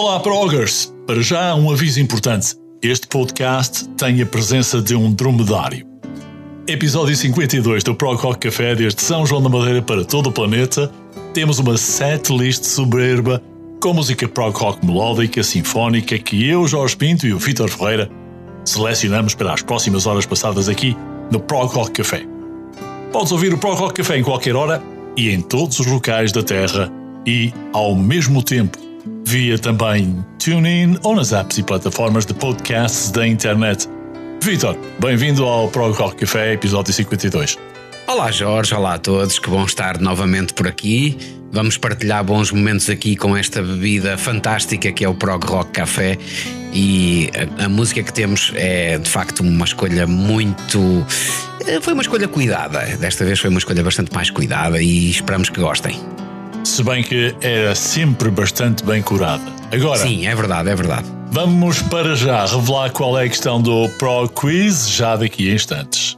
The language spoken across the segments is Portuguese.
Olá, Progers! Para já, um aviso importante. Este podcast tem a presença de um dromedário. Episódio 52 do Prog Rock Café desde São João da Madeira para todo o planeta. Temos uma set list soberba com música prog rock melódica, sinfónica que eu, Jorge Pinto e o Vitor Ferreira selecionamos para as próximas horas passadas aqui no Prog Rock Café. Podes ouvir o Prog Rock Café em qualquer hora e em todos os locais da Terra e, ao mesmo tempo, via também TuneIn ou nas apps e plataformas de podcasts da internet. Vitor, bem-vindo ao Prog Rock Café, episódio 52. Olá Jorge, olá a todos, que bom estar novamente por aqui. Vamos partilhar bons momentos aqui com esta bebida fantástica que é o Prog Rock Café e a, a música que temos é de facto uma escolha muito. eh, Foi uma escolha cuidada. Desta vez foi uma escolha bastante mais cuidada e esperamos que gostem. Se bem que era sempre bastante bem curada. Agora, Sim, é verdade, é verdade. vamos para já revelar qual é a questão do Prog Quiz já daqui a instantes.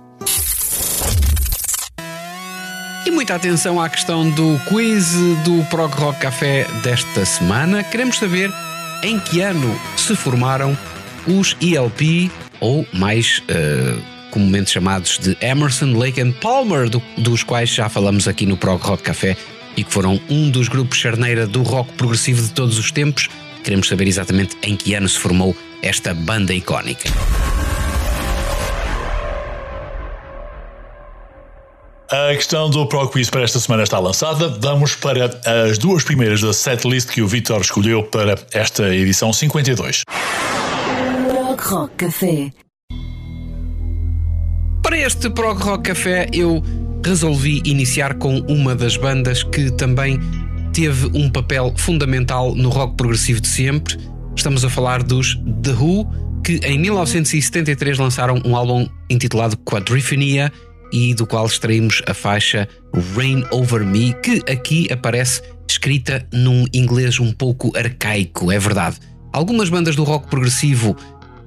E muita atenção à questão do quiz do Prog Rock Café desta semana. Queremos saber em que ano se formaram os ELP, ou mais eh, comumente chamados de Emerson, Lake and Palmer, do- dos quais já falamos aqui no Prog Rock Café e que foram um dos grupos charneira do rock progressivo de todos os tempos. Queremos saber exatamente em que ano se formou esta banda icónica. A questão do Prog Quiz para esta semana está lançada. Vamos para as duas primeiras da setlist que o Vitor escolheu para esta edição 52. Prog Rock Café. Para este Prog Rock Café eu resolvi iniciar com uma das bandas que também teve um papel fundamental no rock progressivo de sempre. Estamos a falar dos The Who, que em 1973 lançaram um álbum intitulado Quadriphenia e do qual extraímos a faixa Rain Over Me, que aqui aparece escrita num inglês um pouco arcaico, é verdade. Algumas bandas do rock progressivo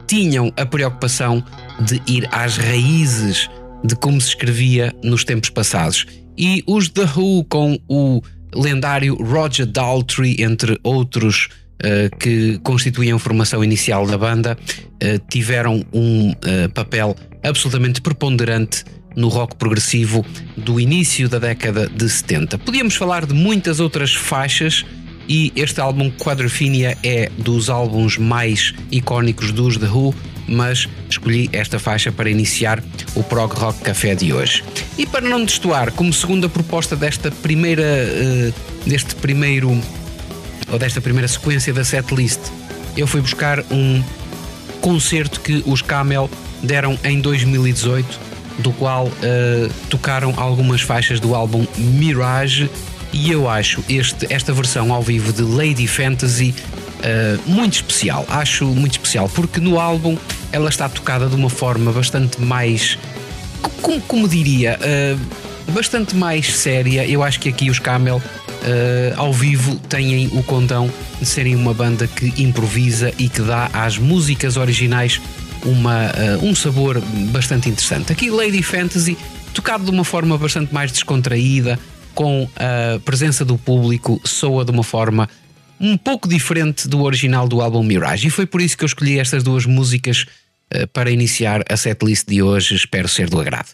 tinham a preocupação de ir às raízes de como se escrevia nos tempos passados. E os The Who, com o lendário Roger Daltrey, entre outros eh, que constituíam a formação inicial da banda, eh, tiveram um eh, papel absolutamente preponderante no rock progressivo do início da década de 70. Podíamos falar de muitas outras faixas e este álbum Quadrophenia é dos álbuns mais icónicos dos The Who, mas escolhi esta faixa para iniciar o Prog Rock Café de hoje. E para não destoar, como segunda proposta desta primeira, eh, deste primeiro ou desta primeira sequência da setlist, eu fui buscar um concerto que os Camel deram em 2018, do qual eh, tocaram algumas faixas do álbum Mirage, e eu acho este, esta versão ao vivo de Lady Fantasy eh, muito especial. Acho muito especial, porque no álbum ela está tocada de uma forma bastante mais. Como, como diria? eh, bastante mais séria. Eu acho que aqui os Camel eh, ao vivo têm o condão de serem uma banda que improvisa e que dá às músicas originais uma, eh, um sabor bastante interessante. Aqui Lady Fantasy, tocado de uma forma bastante mais descontraída, com a presença do público, soa de uma forma um pouco diferente do original do álbum Mirage. E foi por isso que eu escolhi estas duas músicas eh, para iniciar a setlist de hoje. Espero ser do agrado.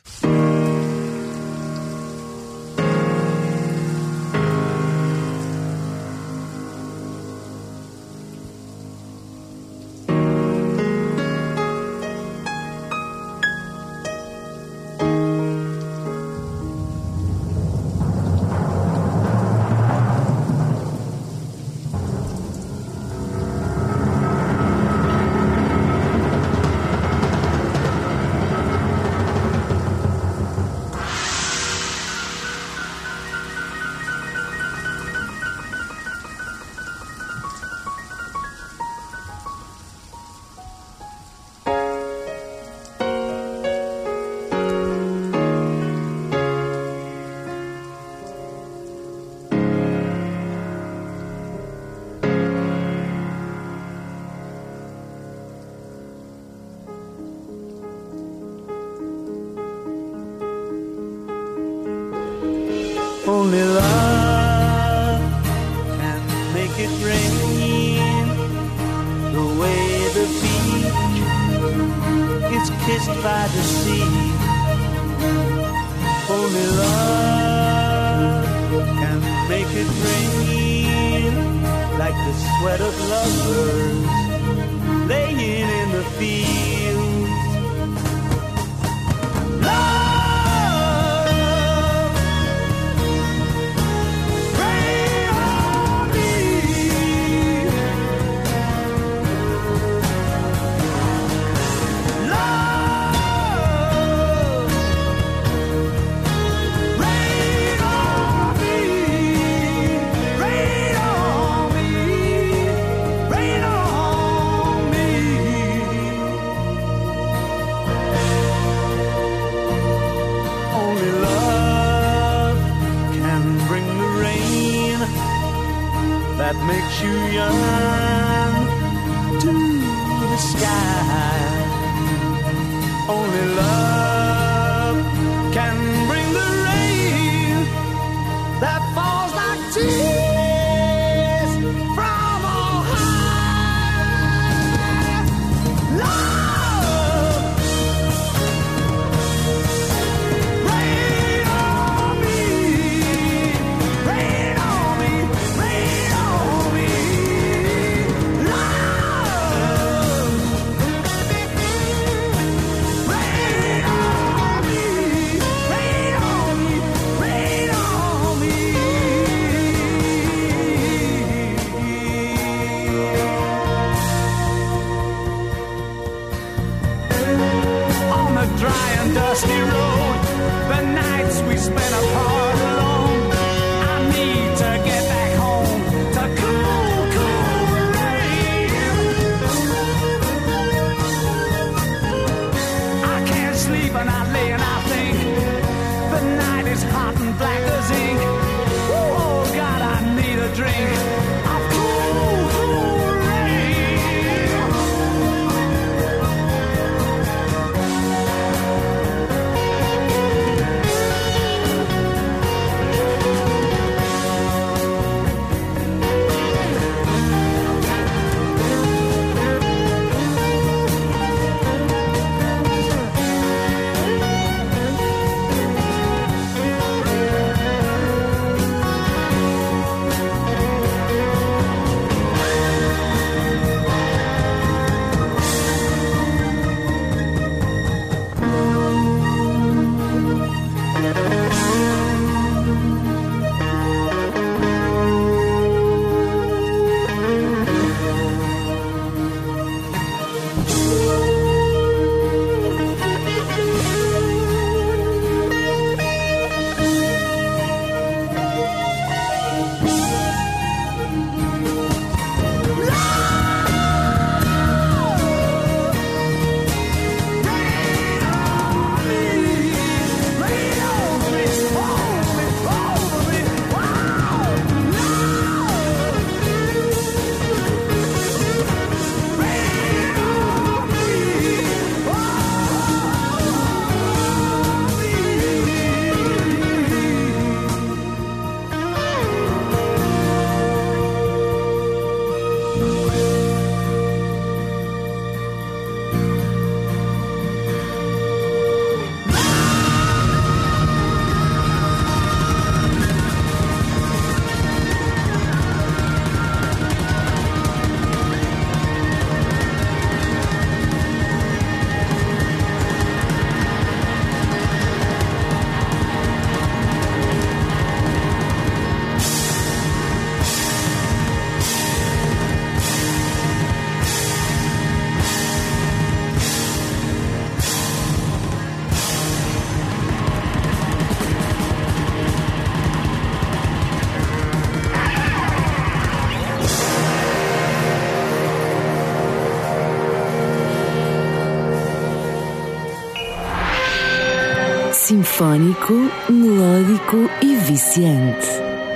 Fónico, melódico e viciante.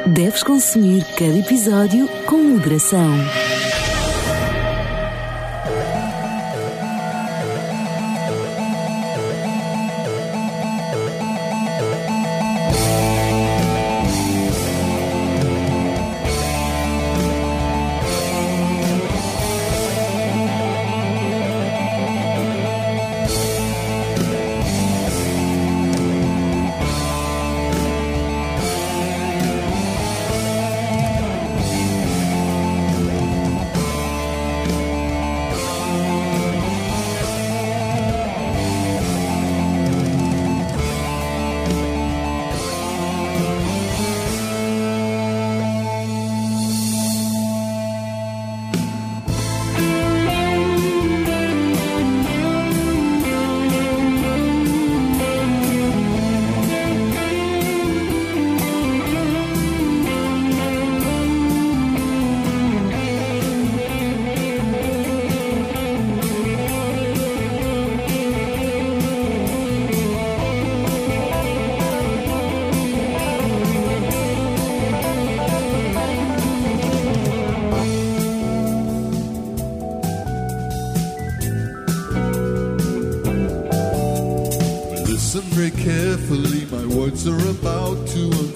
Deves consumir cada episódio com moderação. are about to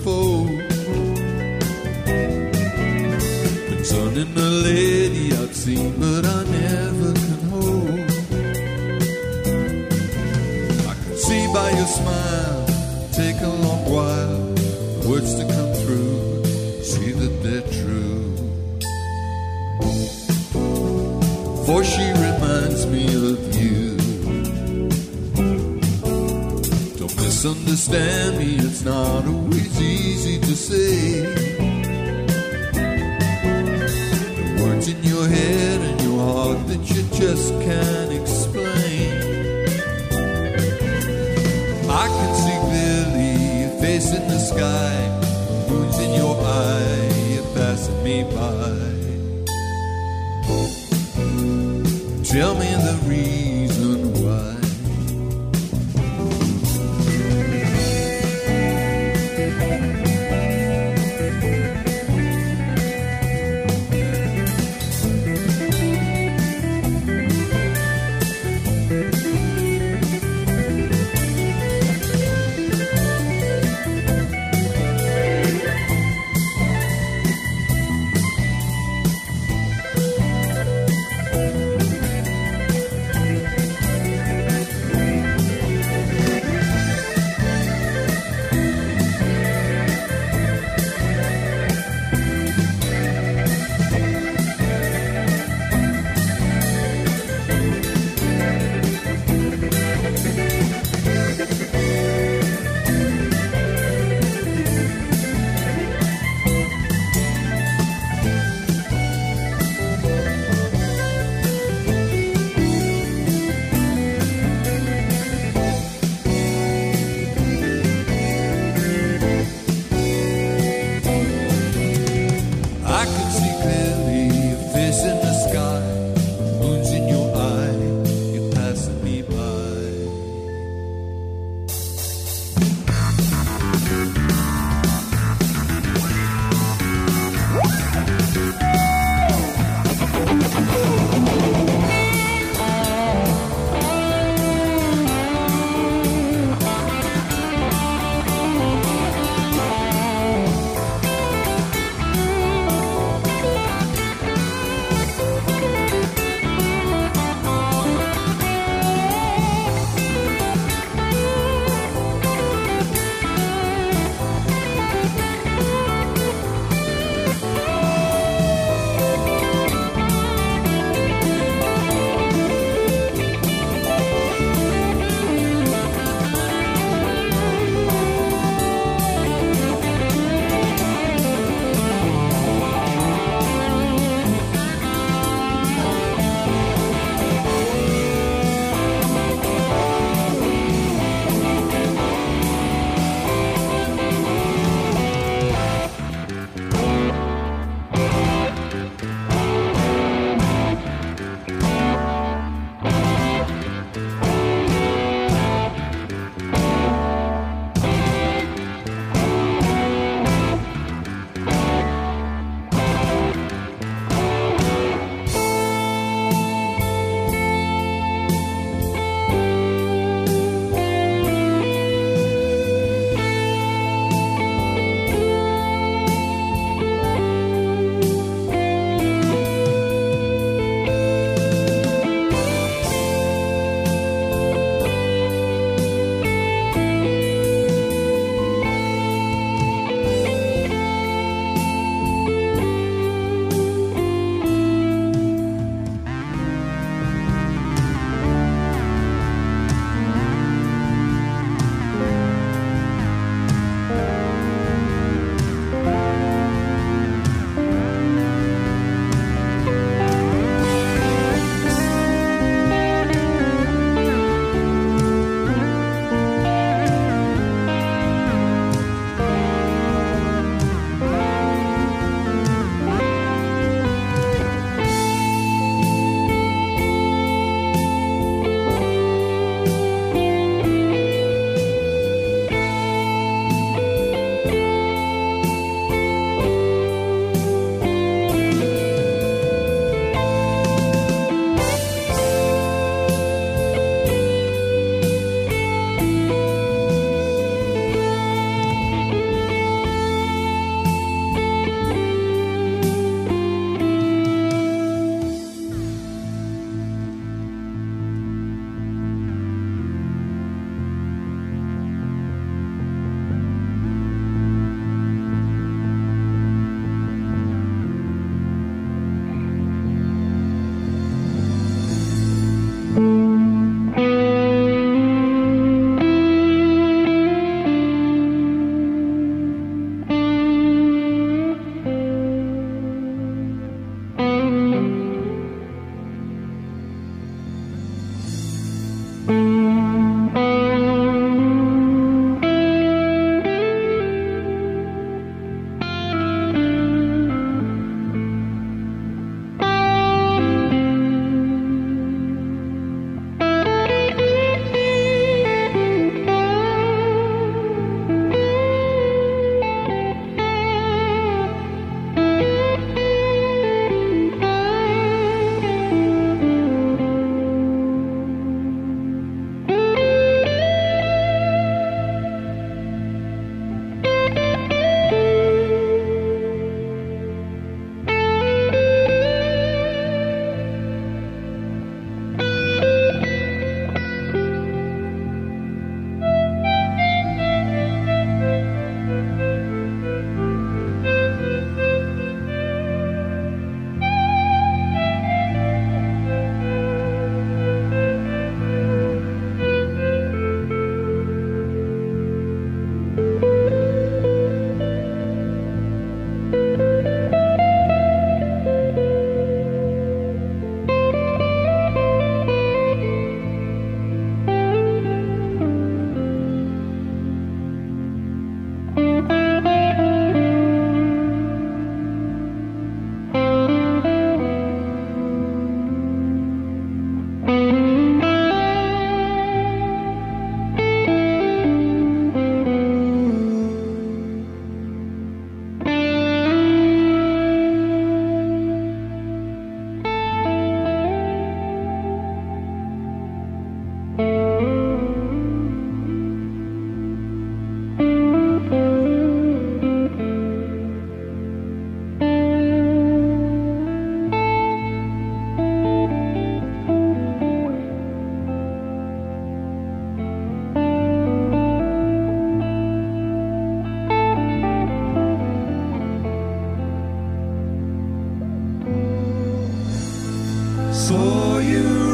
saw you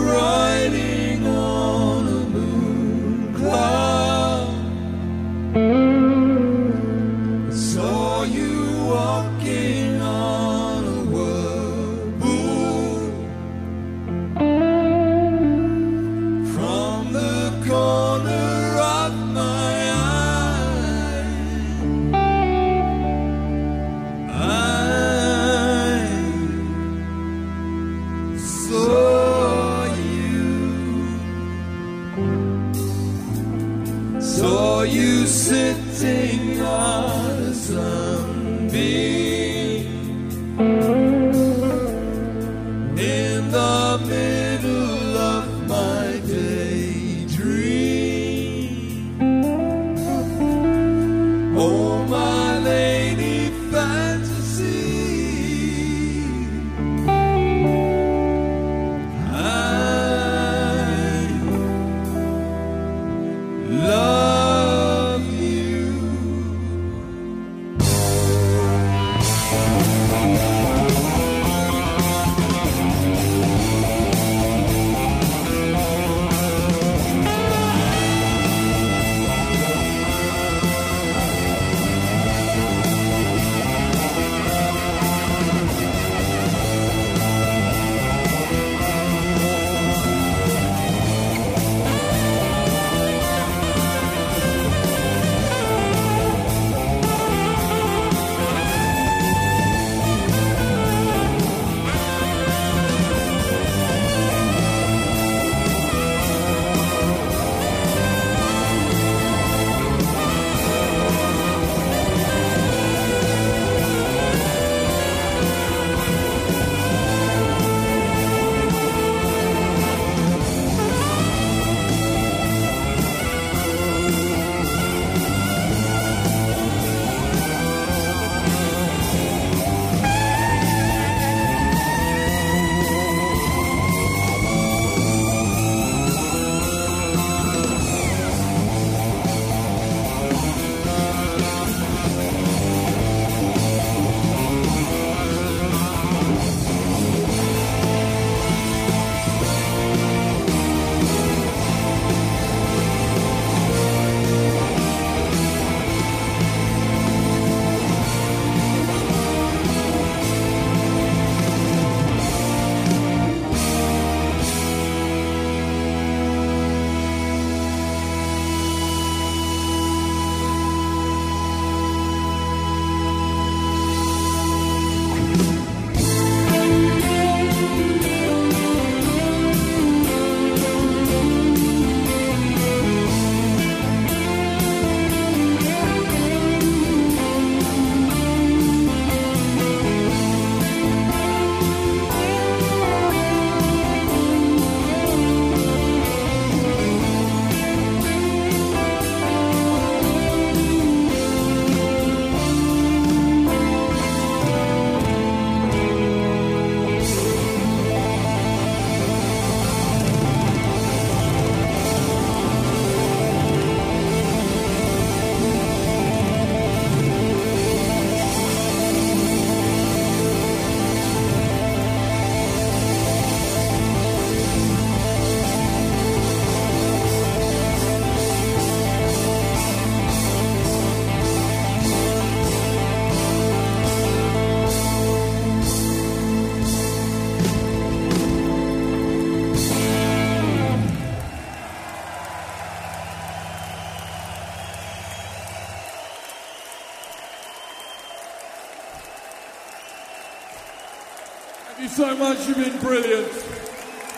much. You've been brilliant.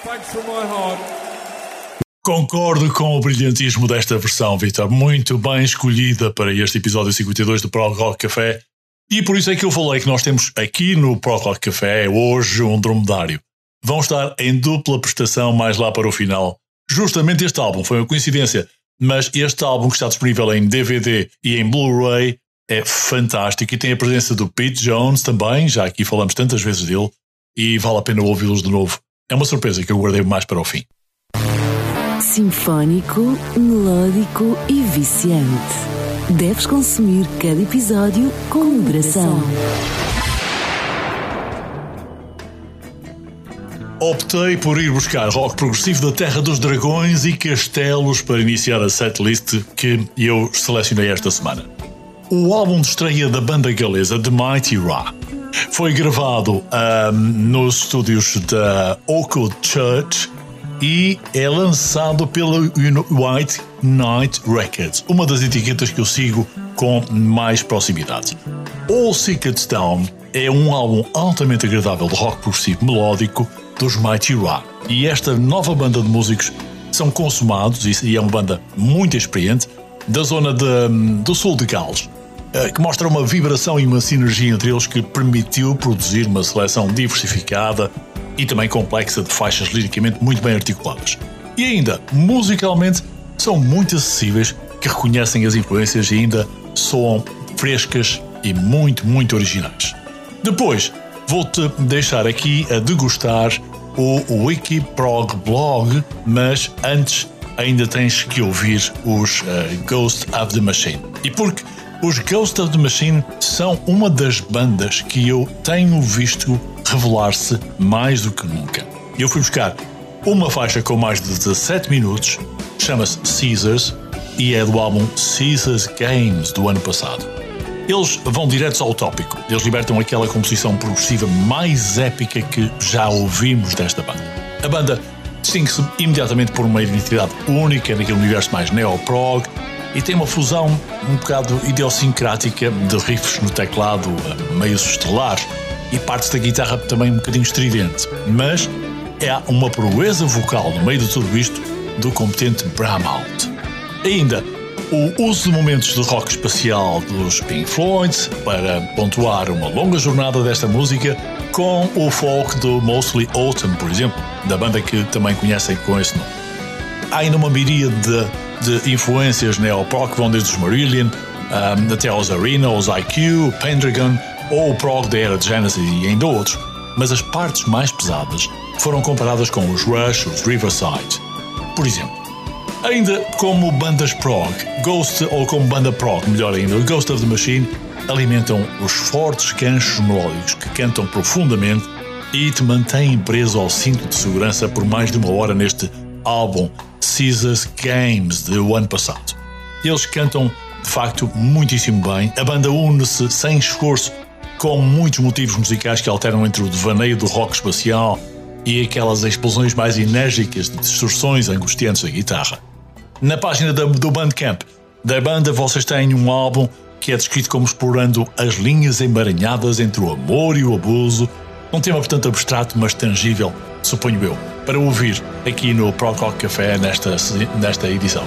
Thanks from my heart. Concordo com o brilhantismo desta versão, Vitor. Muito bem escolhida para este episódio 52 do Prog Rock Café. E por isso é que eu falei que nós temos aqui no Prog Rock Café hoje um dromedário. Vão estar em dupla prestação mais lá para o final. Justamente este álbum foi uma coincidência, mas este álbum que está disponível em DVD e em Blu-ray é fantástico e tem a presença do Pete Jones também, já aqui falamos tantas vezes dele, e vale a pena ouvi-los de novo. É uma surpresa que eu guardei mais para o fim. Sinfónico, melódico e viciante. Deves consumir cada episódio com moderação. Optei por ir buscar rock progressivo da Terra dos Dragões e Castelos para iniciar a setlist que eu selecionei esta semana. O álbum de estreia da banda galesa The Mighty Ra foi gravado ahm, nos estúdios da Oakwood Church e é lançado pela White Knight Records, uma das etiquetas que eu sigo com mais proximidade. All Secrets Down é um álbum altamente agradável de rock progressivo melódico dos Mighty Ra. E esta nova banda de músicos são consumados e é uma banda muito experiente da zona de, do sul de Gales, que mostra uma vibração e uma sinergia entre eles que permitiu produzir uma seleção diversificada e também complexa de faixas liricamente muito bem articuladas. E ainda, musicalmente, são muito acessíveis, que reconhecem as influências e ainda soam frescas e muito, muito originais. Depois, vou-te deixar aqui a degustar o Wikiprog Blog, mas antes ainda tens que ouvir os uh, Ghost of the Machine. E porque os Ghost of the Machine são uma das bandas que eu tenho visto revelar-se mais do que nunca. Eu fui buscar uma faixa com mais de 17 minutos, chama-se Caesars e é do álbum Caesars Games do ano passado. Eles vão diretos ao tópico. Eles libertam aquela composição progressiva mais épica que já ouvimos desta banda. A banda distingue-se imediatamente por uma identidade única naquele universo mais neo-prog e tem uma fusão um bocado idiosincrática de riffs no teclado meio estelar e partes da guitarra também um bocadinho estridente. Mas é uma proeza vocal no meio de tudo isto do competente Bramalt. Ainda, o uso de momentos de rock espacial dos Pink Floyd para pontuar uma longa jornada desta música com o folk do Mostly Autumn, por exemplo, da banda que também conhecem com esse nome. Há ainda uma miríade de, de influências neoprog que vão desde os Marillion um, até aos Arena, aos IQ, Pendragon ou o prog da era de Genesis e ainda outros, mas as partes mais pesadas foram comparadas com os Rush, os Riverside. Por exemplo, ainda como bandas prog, Ghost ou como banda prog, melhor ainda, Ghost of the Machine, alimentam os fortes ganchos melódicos que cantam profundamente e te mantêm preso ao cinto de segurança por mais de uma hora neste álbum Caesar's Games do ano passado. Eles cantam de facto muitíssimo bem, a banda une-se sem esforço com muitos motivos musicais que alternam entre o devaneio do rock espacial e aquelas explosões mais enérgicas de distorções angustiantes da guitarra. Na página do Bandcamp da banda vocês têm um álbum que é descrito como explorando as linhas emaranhadas entre o amor e o abuso, um tema portanto abstrato mas tangível, suponho eu, para ouvir aqui no Prococ Café nesta, nesta edição.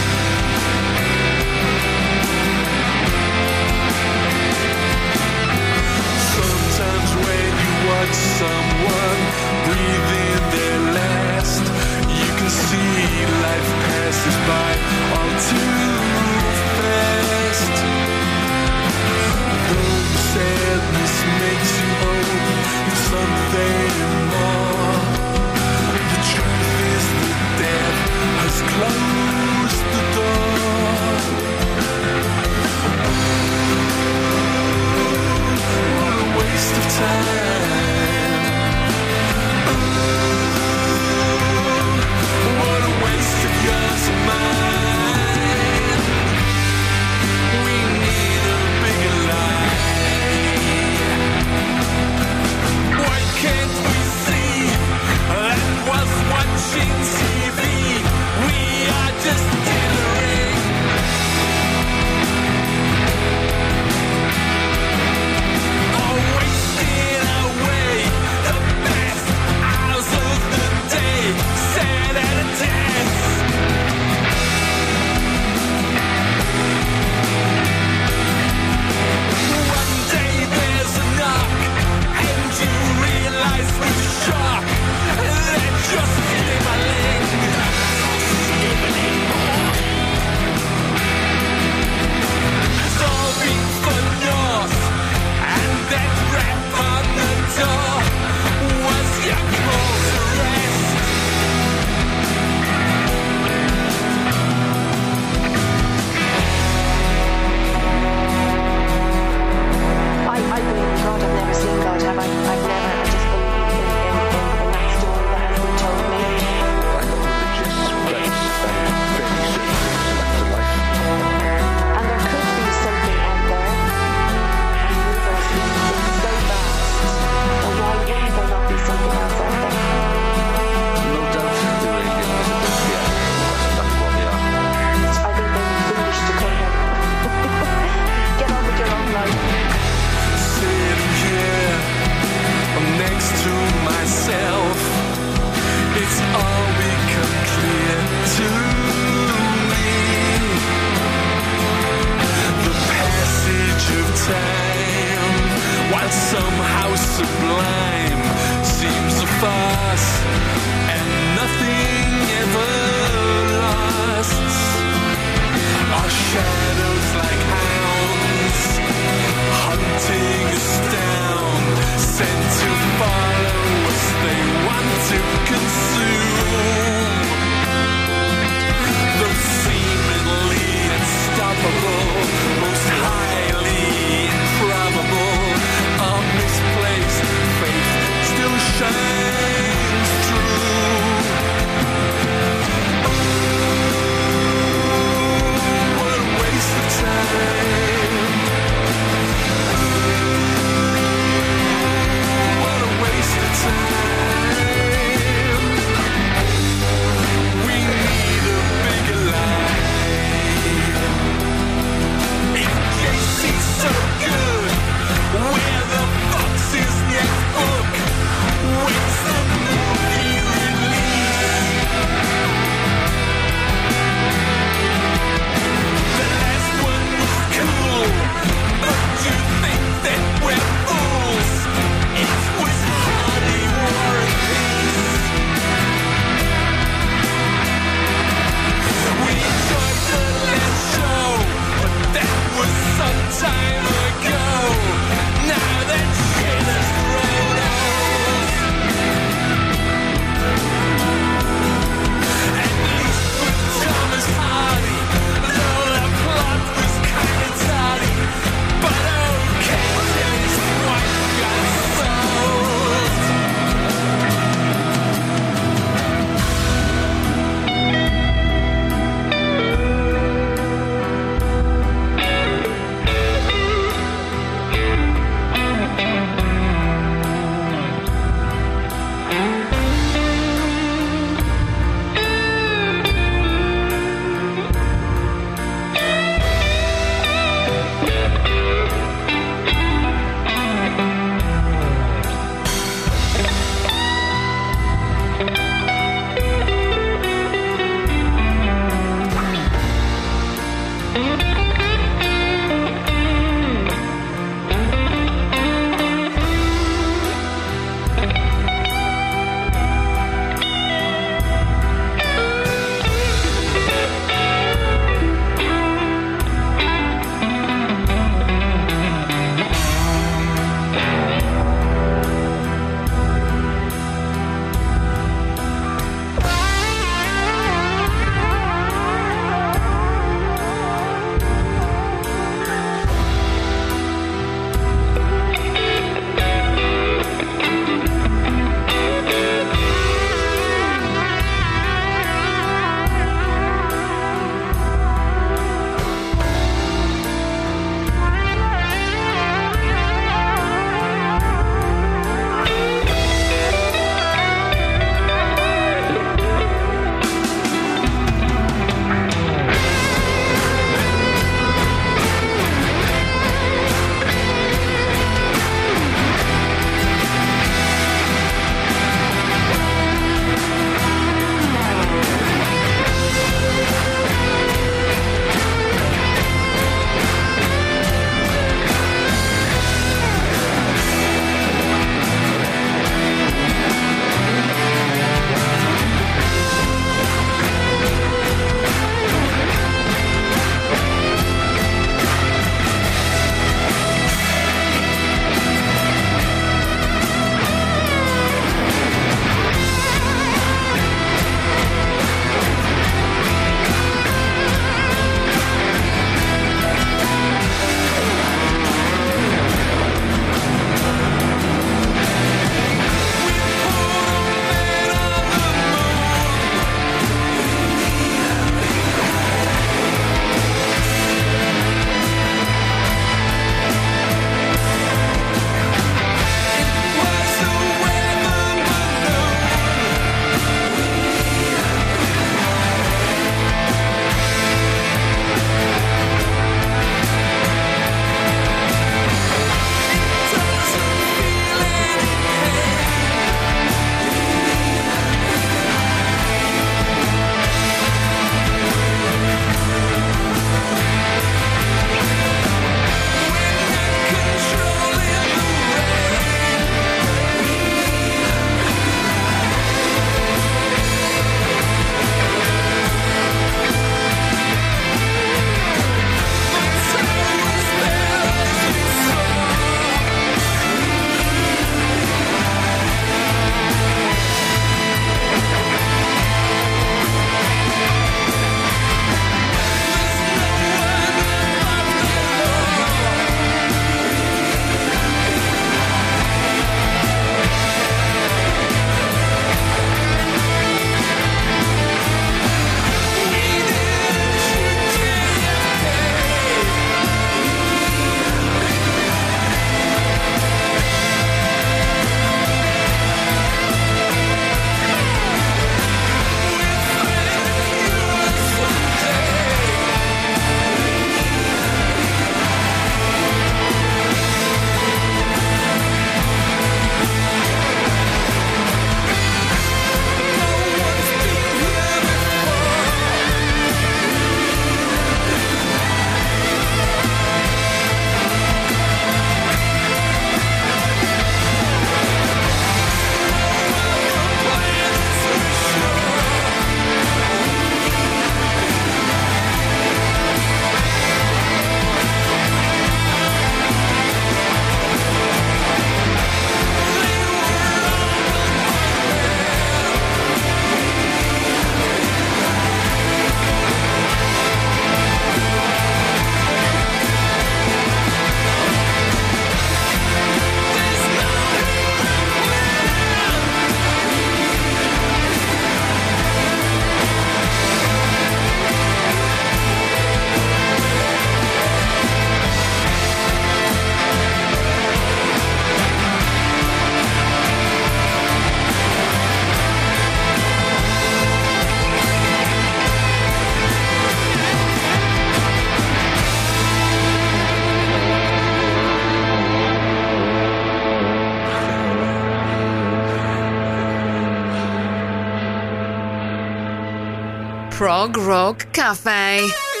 Prog Rock Café.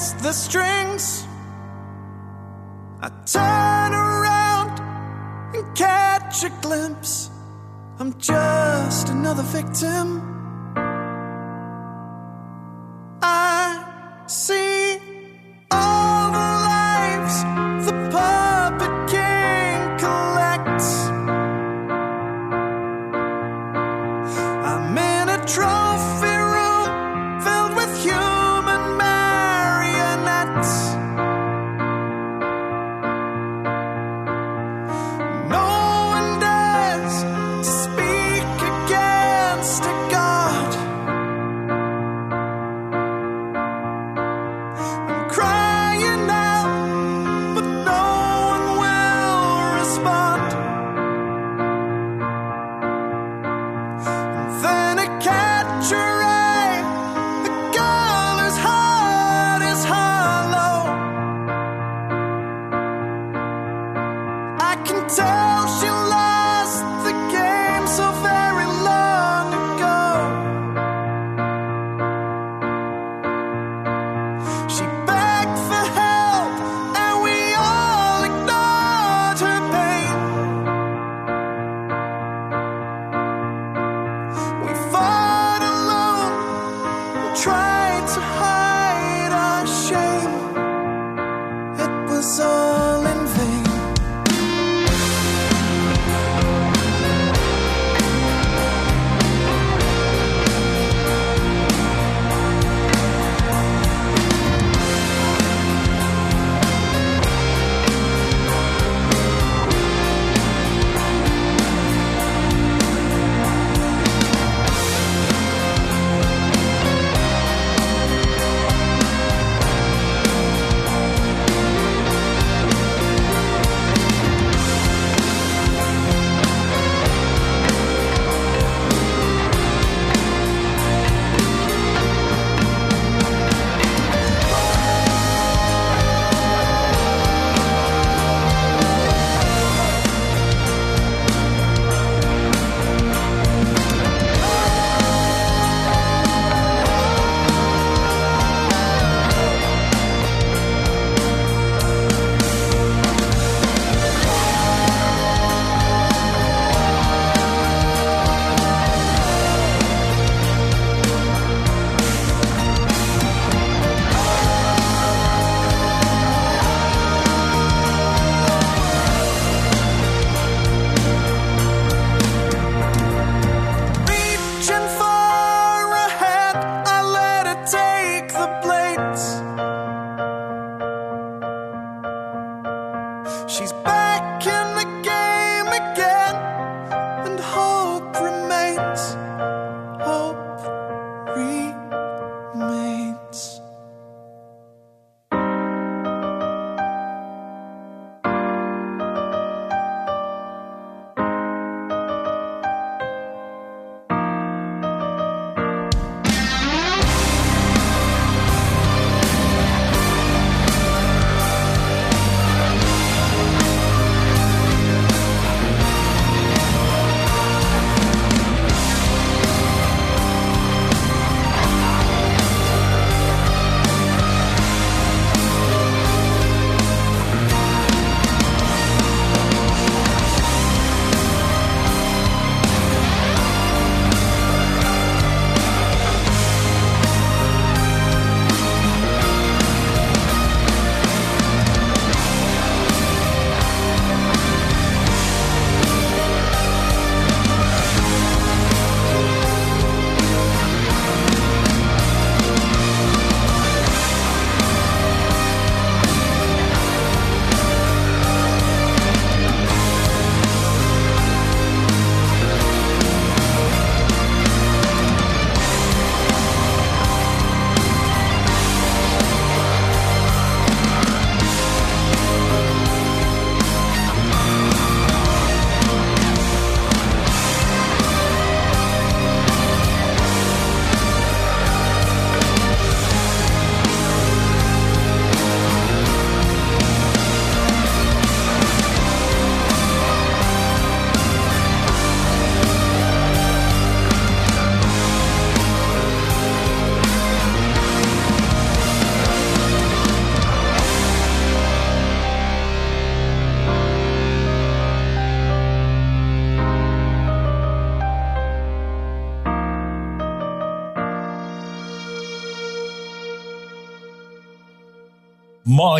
against the strings. I turn around and catch a glimpse. I'm just another victim.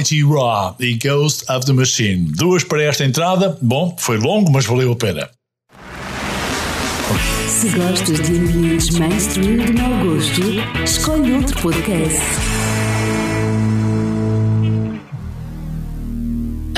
Mighty Raw e Ghost of the Machine. Duas para esta entrada. Bom, foi longo, mas valeu a pena. Se gostas de ambientes mainstream de mau gosto, escolhe outro podcast.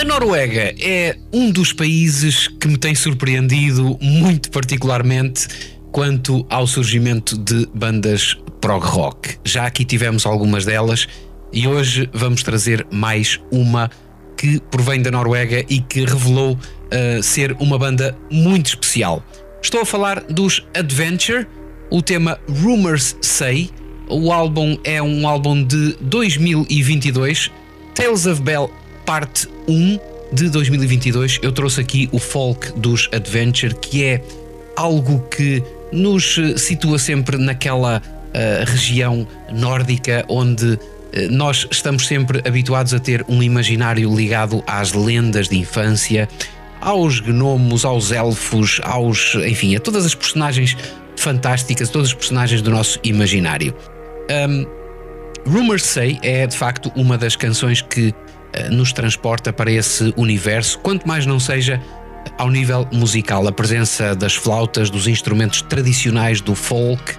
A Noruega é um dos países que me tem surpreendido muito particularmente quanto ao surgimento de bandas prog rock. Já aqui tivemos algumas delas e hoje vamos trazer mais uma que provém da Noruega e que revelou uh, ser uma banda muito especial. Estou a falar dos Adventure, o tema Rumors Say. O álbum é um álbum de 2022, Tales of Bell Parte 1 de 2022. Eu trouxe aqui o folk dos Adventure, que é algo que nos situa sempre naquela uh, região nórdica onde nós estamos sempre habituados a ter um imaginário ligado às lendas de infância, aos gnomos, aos elfos, aos, enfim, a todas as personagens fantásticas, todos os personagens do nosso imaginário. Um, Rumors Say é de facto uma das canções que uh, nos transporta para esse universo, quanto mais não seja ao nível musical, a presença das flautas, dos instrumentos tradicionais do folk,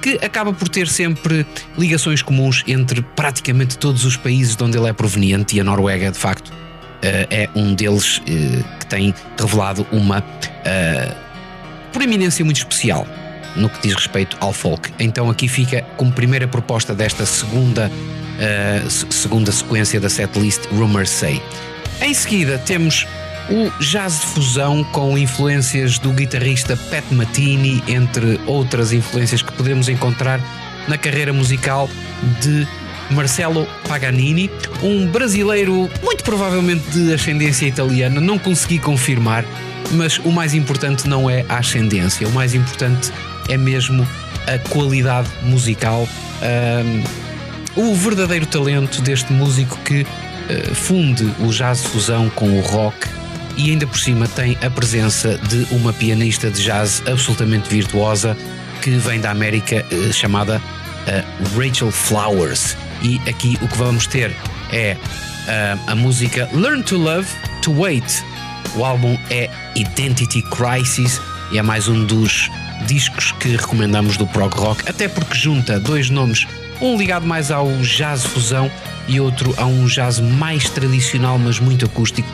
que acaba por ter sempre ligações comuns entre praticamente todos os países de onde ele é proveniente, e a Noruega, de facto, eh, é um deles eh, que tem revelado uma eh, proeminência muito especial no que diz respeito ao folk. Então aqui fica como primeira proposta desta segunda, segunda sequência da setlist Rumors Say. Em seguida temos o jazz de fusão com influências do guitarrista Pat Matini, entre outras influências que podemos encontrar na carreira musical de Marcelo Paganini, um brasileiro muito provavelmente de ascendência italiana, não consegui confirmar, mas o mais importante não é a ascendência, o mais importante é mesmo a qualidade musical, um, o verdadeiro talento deste músico que uh, funde o jazz fusão com o rock e ainda por cima tem a presença de uma pianista de jazz absolutamente virtuosa que vem da América uh, chamada uh, Rachel Flowers. E aqui o que vamos ter é uh, a música Learn to Love to Wait. O álbum é Identity Crisis e é mais um dos discos que recomendamos do prog rock, até porque junta dois nomes, um ligado mais ao jazz fusão e outro a um jazz mais tradicional, mas muito acústico,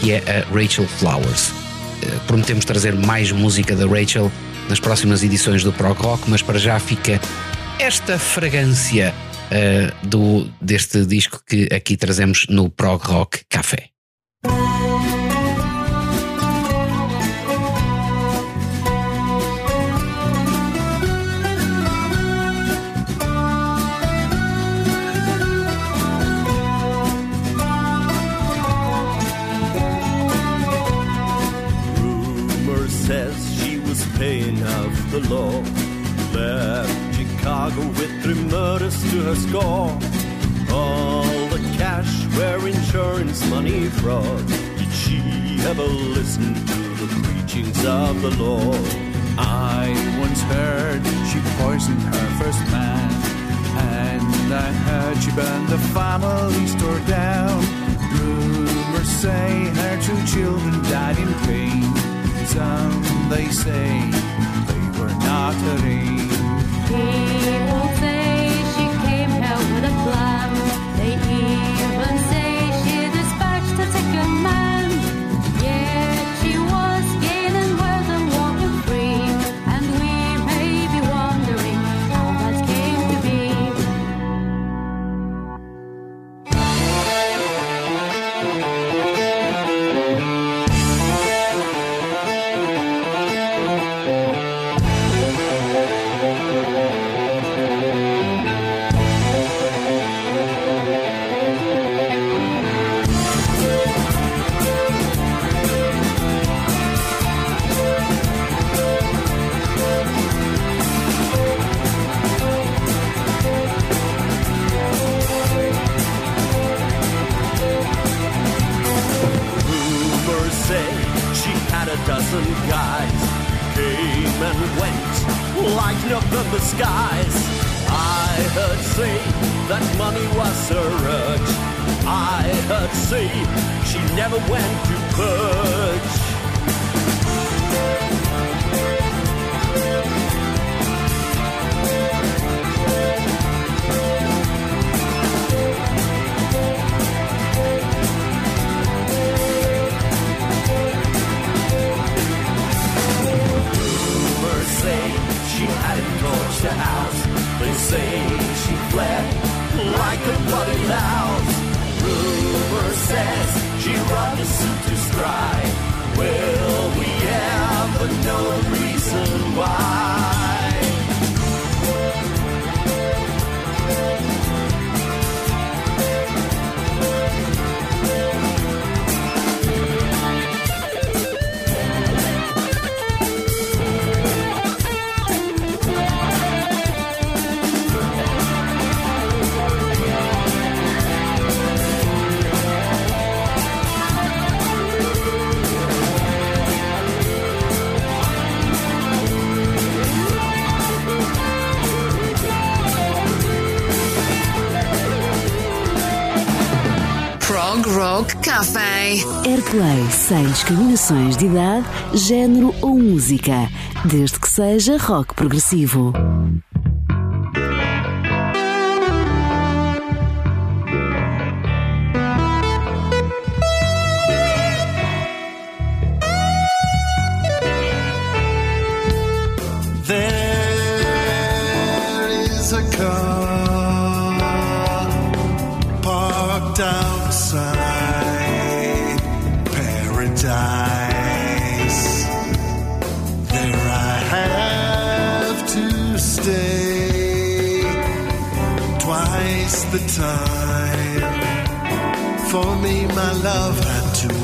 que é a Rachel Flowers. Uh, prometemos trazer mais música da Rachel nas próximas edições do prog rock, mas para já fica esta fragrância uh, do, deste disco que aqui trazemos no Prog Rock Café. The law. Left Chicago with three murders to her score. All the cash where insurance money fraud. Did she ever listen to the preachings of the Lord? I once heard she poisoned her first man, and I heard she burned the family store down. Rumors say her two children died in pain. Some they say were not her like November skies. I heard say that money was her urge. I heard say she never went to purge. Say she hadn't torched the house. They say she fled like a bloody louse. Rumor says she robbed a suit to strike. Will we ever know the reason why? Rock Café. Airplay sem discriminações de idade, género ou música, desde que seja rock progressivo. The time. For me, my love had to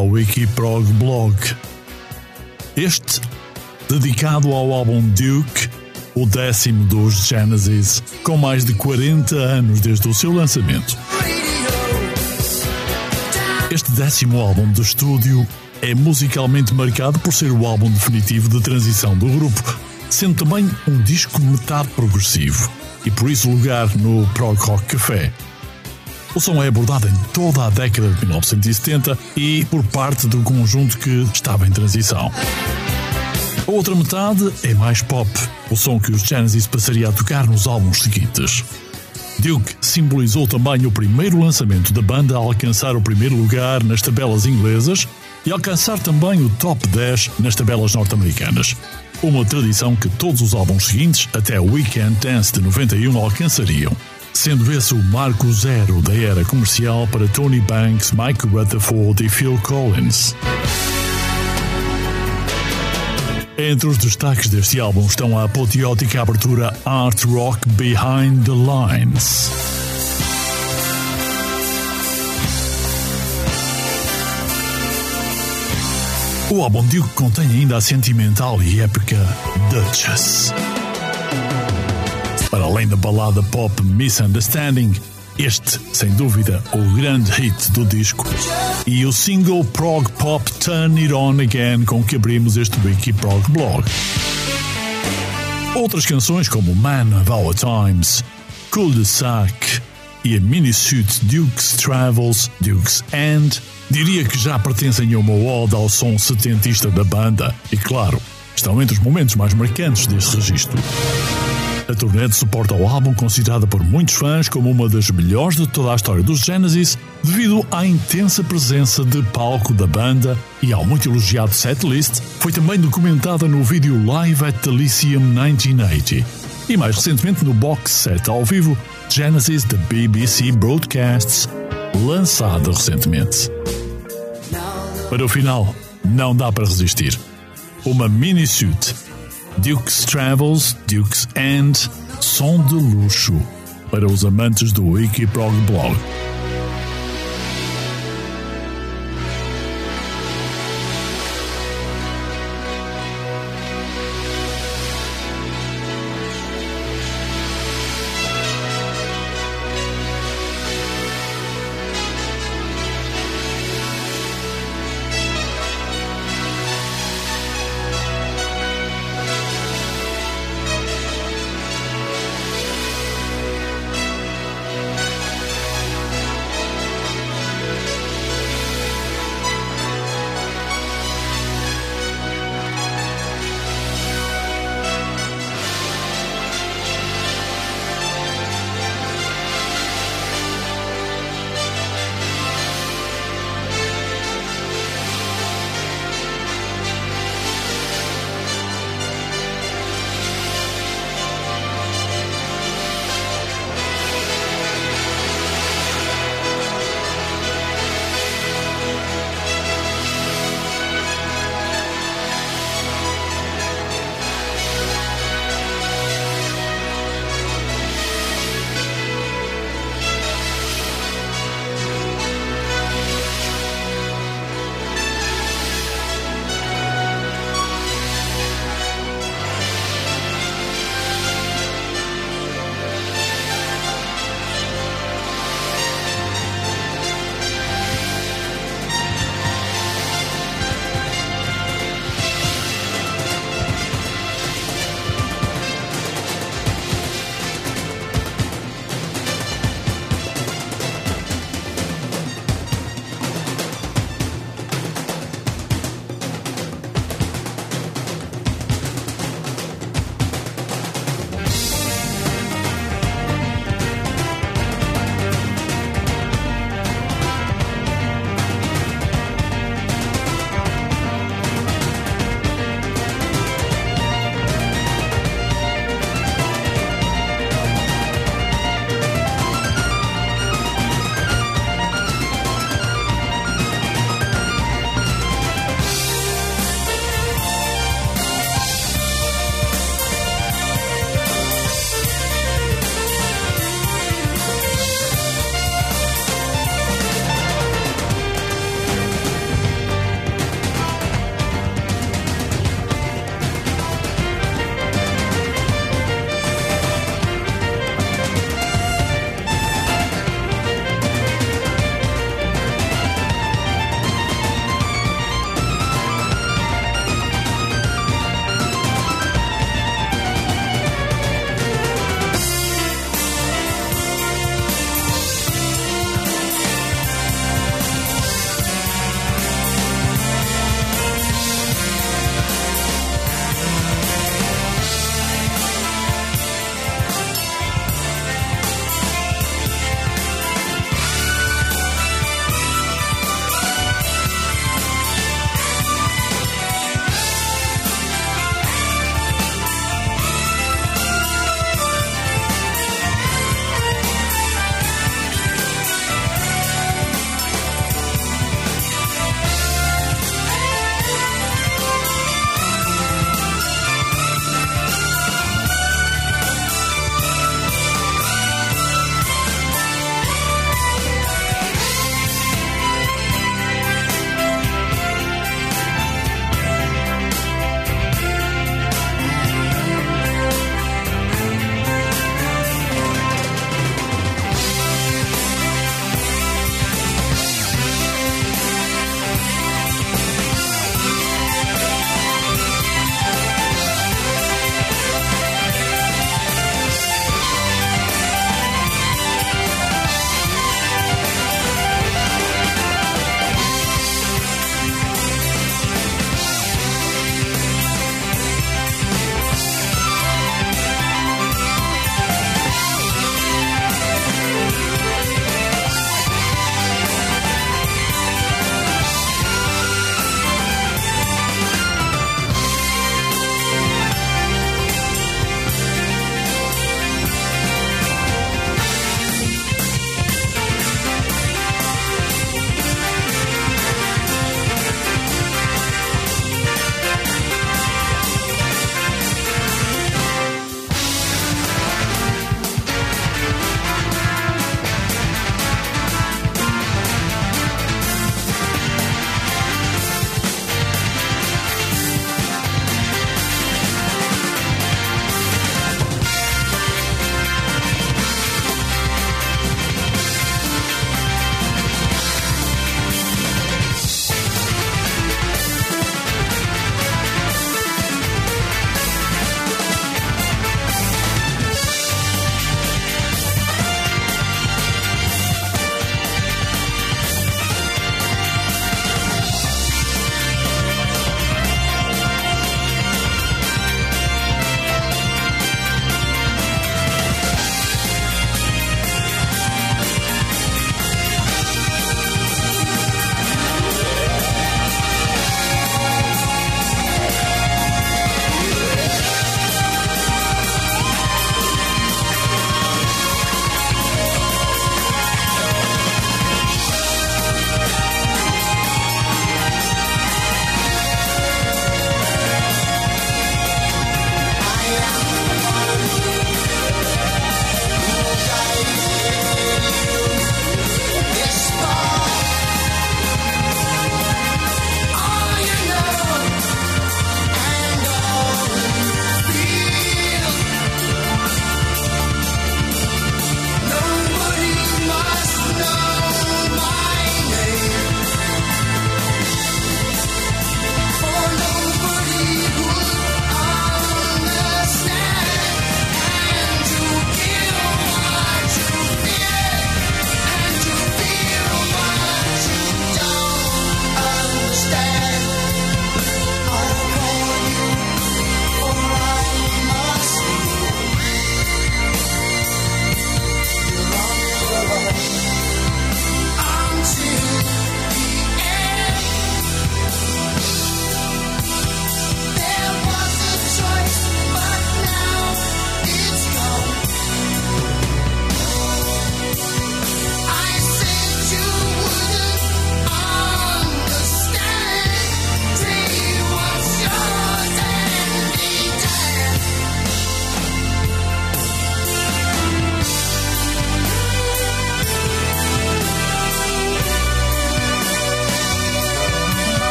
ao Wikiprog Blog. Este, dedicado ao álbum Duke, o décimo dos Genesis, com mais de 40 anos desde o seu lançamento. Este décimo álbum de estúdio é musicalmente marcado por ser o álbum definitivo de transição do grupo, sendo também um disco metade progressivo e por isso lugar no Prog Rock Café. O som é abordado em toda a década de 1970 e por parte do conjunto que estava em transição. A outra metade é mais pop, o som que os Genesis passaria a tocar nos álbuns seguintes. Duke simbolizou também o primeiro lançamento da banda a alcançar o primeiro lugar nas tabelas inglesas e alcançar também o top 10 nas tabelas norte-americanas. Uma tradição que todos os álbuns seguintes, até Weekend Dance de 91, alcançariam sendo esse o marco zero da era comercial para Tony Banks, Mike Rutherford e Phil Collins. Entre os destaques deste álbum estão a apoteótica abertura Art Rock Behind the Lines. O álbum Duke contém ainda a sentimental e épica Duchess. Para além da balada pop Misunderstanding, este, sem dúvida, o grande hit do disco e o single prog pop Turn It On Again com que abrimos este Wiki Prog Blog. Outras canções como Man of Our Times, Cul-de-Sac e a mini-suit Duke's Travels, Duke's End, diria que já pertencem a uma ode ao som setentista da banda e, claro, estão entre os momentos mais marcantes deste registro. A turnê de suporte ao álbum, considerada por muitos fãs como uma das melhores de toda a história dos Genesis, devido à intensa presença de palco da banda e ao muito elogiado setlist, foi também documentada no vídeo Live at the Lyceum 1980 e mais recentemente no box set ao vivo Genesis The BBC Broadcasts, lançado recentemente. Para o final, não dá para resistir. Uma mini-suit Duke's Travels, Duke's End, som de luxo para os amantes do Wikiprog Blog.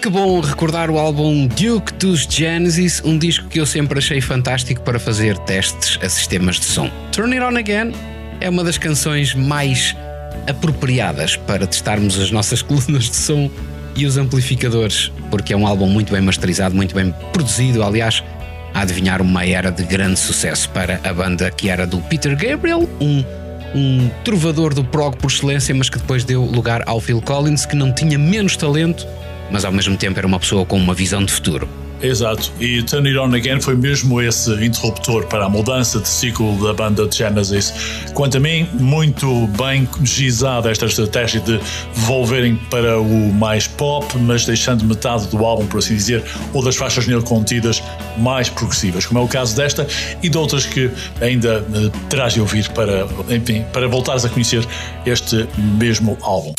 Que bom recordar o álbum Duke dos Genesis, um disco que eu sempre achei fantástico para fazer testes a sistemas de som. Turn It On Again é uma das canções mais apropriadas para testarmos as nossas colunas de som e os amplificadores, porque é um álbum muito bem masterizado, muito bem produzido, aliás, a adivinhar uma era de grande sucesso para a banda que era do Peter Gabriel, um, um trovador do prog por excelência, mas que depois deu lugar ao Phil Collins, que não tinha menos talento, mas ao mesmo tempo era uma pessoa com uma visão de futuro. Exato, e Turn It On Again foi mesmo esse interruptor para a mudança de ciclo da banda Genesis. Quanto a mim, muito bem gizada esta estratégia de volverem para o mais pop, mas deixando metade do álbum, por assim dizer, ou das faixas nele contidas mais progressivas, como é o caso desta e de outras que ainda eh, terás de ouvir para, enfim, para voltares a conhecer este mesmo álbum.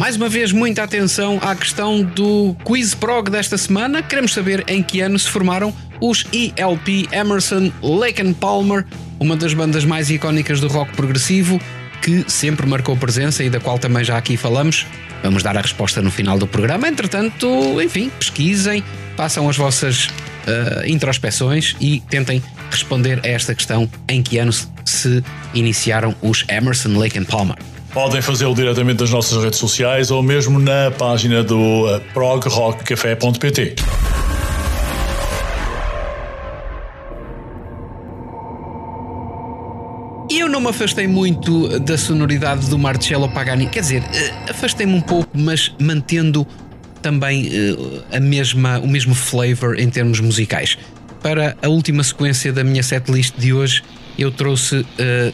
Mais uma vez, muita atenção à questão do Quiz Prog desta semana. Queremos saber em que ano se formaram os ELP Emerson, Lake and Palmer, uma das bandas mais icónicas do rock progressivo, que sempre marcou presença e da qual também já aqui falamos. Vamos dar a resposta no final do programa. Entretanto, enfim, pesquisem, façam as vossas uh, introspeções e tentem responder a esta questão: em que ano se iniciaram os Emerson, Lake and Palmer? Podem fazê-lo diretamente nas nossas redes sociais ou mesmo na página do uh, progrockcafé.pt. Eu não me afastei muito da sonoridade do Marcello Pagani, quer dizer, eh, afastei-me um pouco, mas mantendo também eh, a mesma, o mesmo flavor em termos musicais. Para a última sequência da minha setlist de hoje, eu trouxe eh,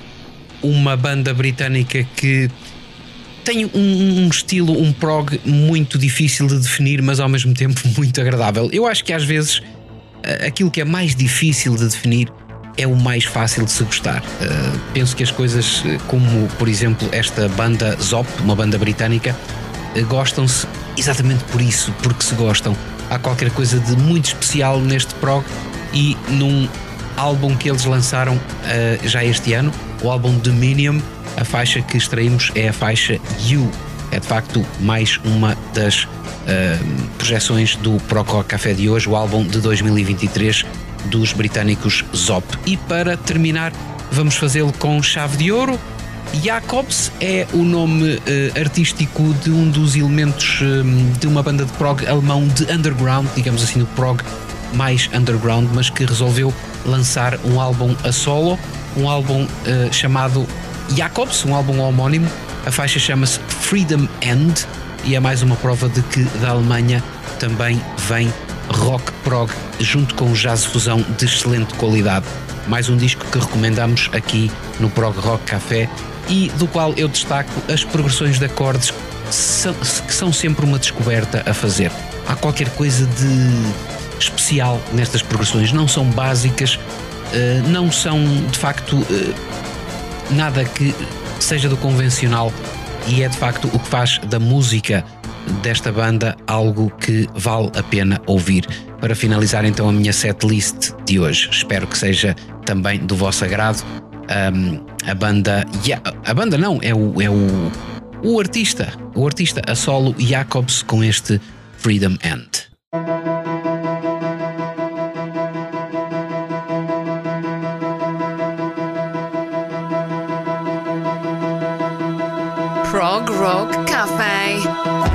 uma banda britânica que tem um, um, estilo, um prog muito difícil de definir, mas ao mesmo tempo muito agradável. Eu acho que às vezes aquilo que é mais difícil de definir é o mais fácil de se gostar. Uh, penso que as coisas, como por exemplo esta banda Zop, uma banda britânica, uh, gostam-se exatamente por isso, porque se gostam. Há qualquer coisa de muito especial neste prog e num álbum que eles lançaram uh, já este ano, o álbum Dominion, a faixa que extraímos é a faixa You. É de facto mais uma das uh, projeções do Proco Café de hoje, o álbum de 2023 dos britânicos Zop. E para terminar, vamos fazê-lo com chave de ouro. Jacobs é o nome uh, artístico de um dos elementos um, de uma banda de prog alemão de underground, digamos assim, do prog mais underground, mas que resolveu lançar um álbum a solo, um álbum uh, chamado Jacobs, um álbum homónimo. A faixa chama-se Freedom End e é mais uma prova de que da Alemanha também vem rock prog junto com jazz fusão de excelente qualidade. Mais um disco que recomendamos aqui no Prog Rock Café e do qual eu destaco as progressões de acordes que são, sempre uma descoberta a fazer. Há qualquer coisa de especial nestas progressões, não são básicas, não são de facto nada que seja do convencional e é de facto o que faz da música desta banda algo que vale a pena ouvir. Para finalizar então a minha setlist de hoje, espero que seja também do vosso agrado. Um, a banda, a banda não, é o, é o, o artista, o artista a solo Jacobs com este Freedom End. Prog Rock Cafe.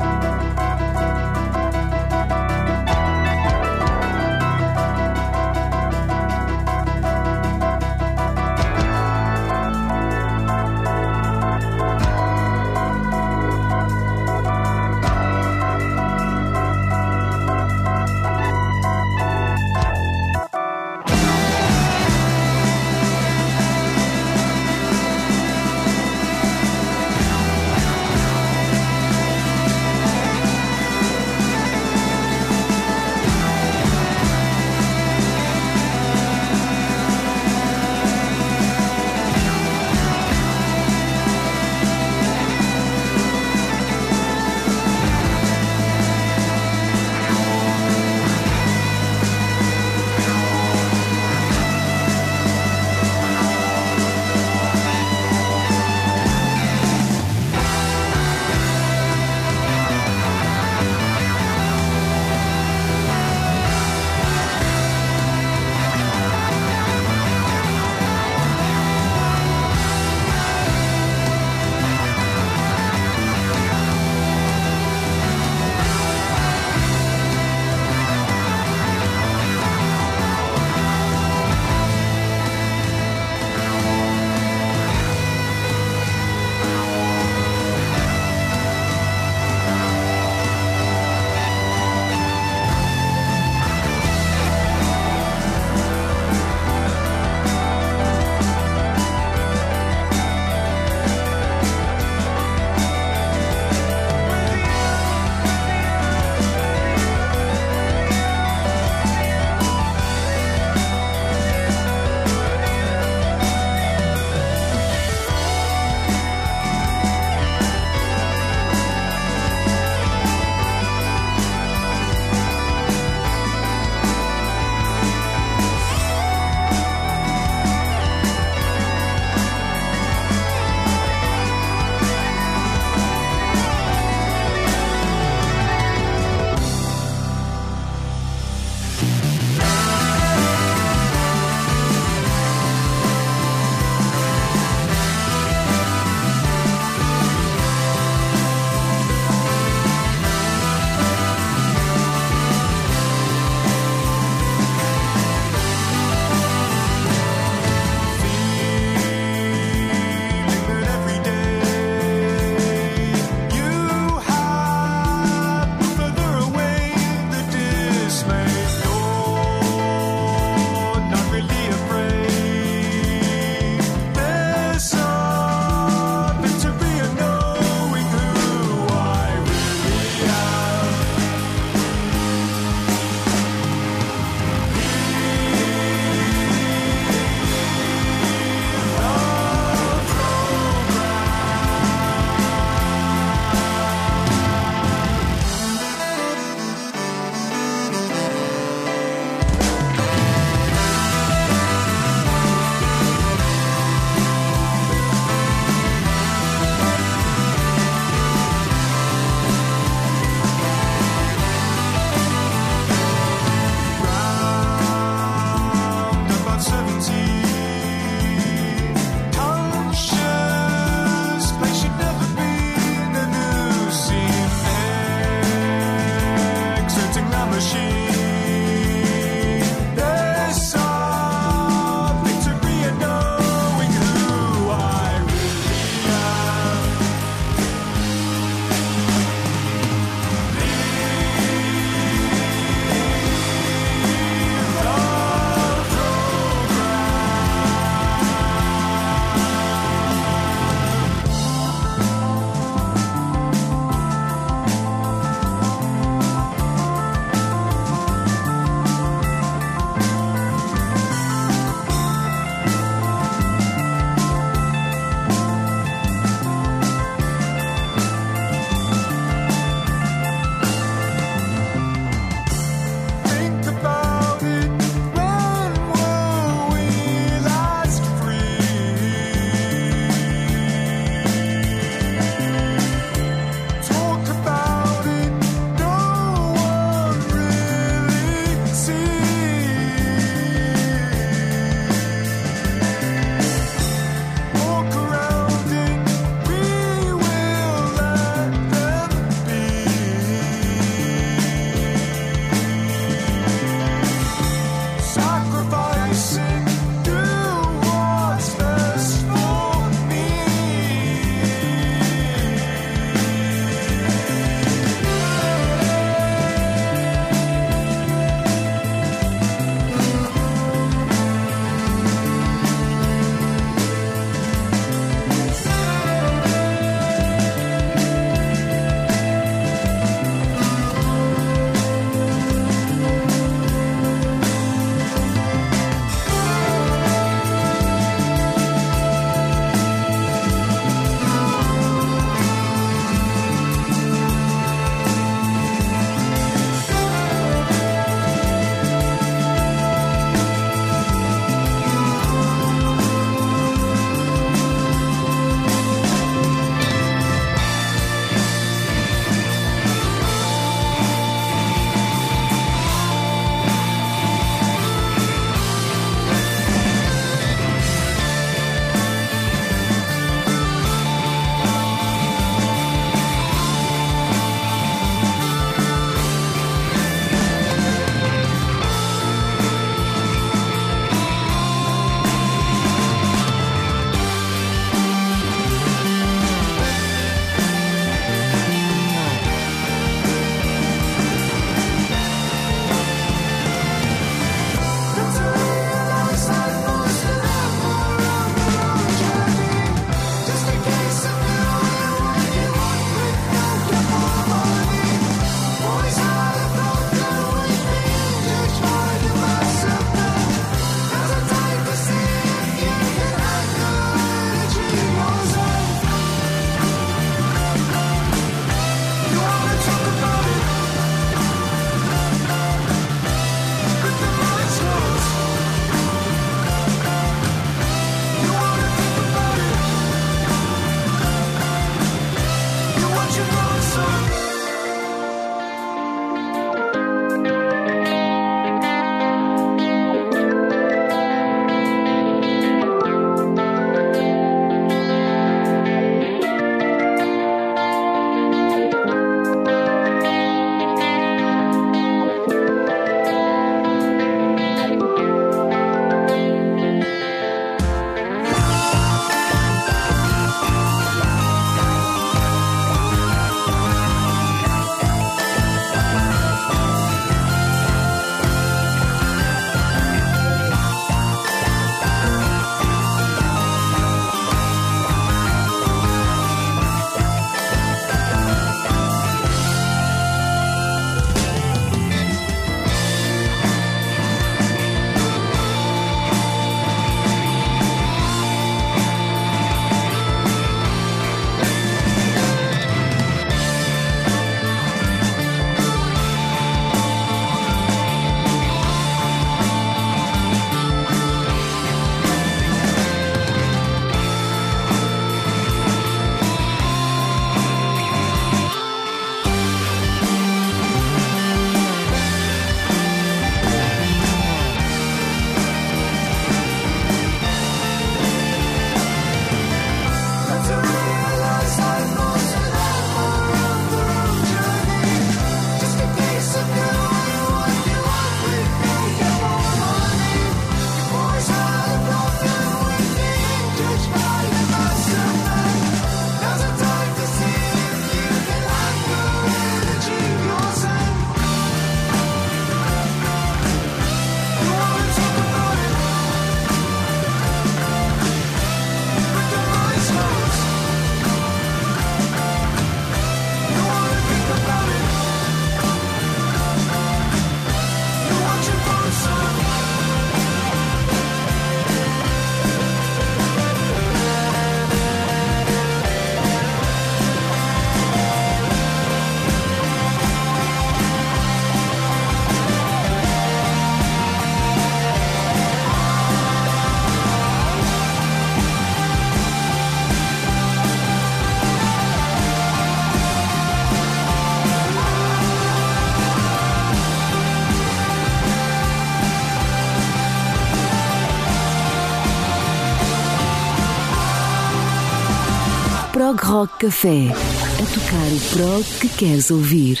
Rock Café. A tocar o prog que queres ouvir.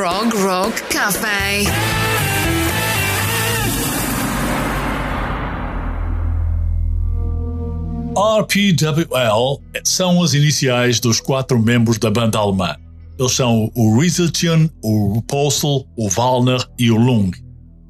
Prog Rock Café. RPWL são as iniciais dos quatro membros da banda alemã. Eles são o Rieselchen, o Postel, o Wallner e o Lung.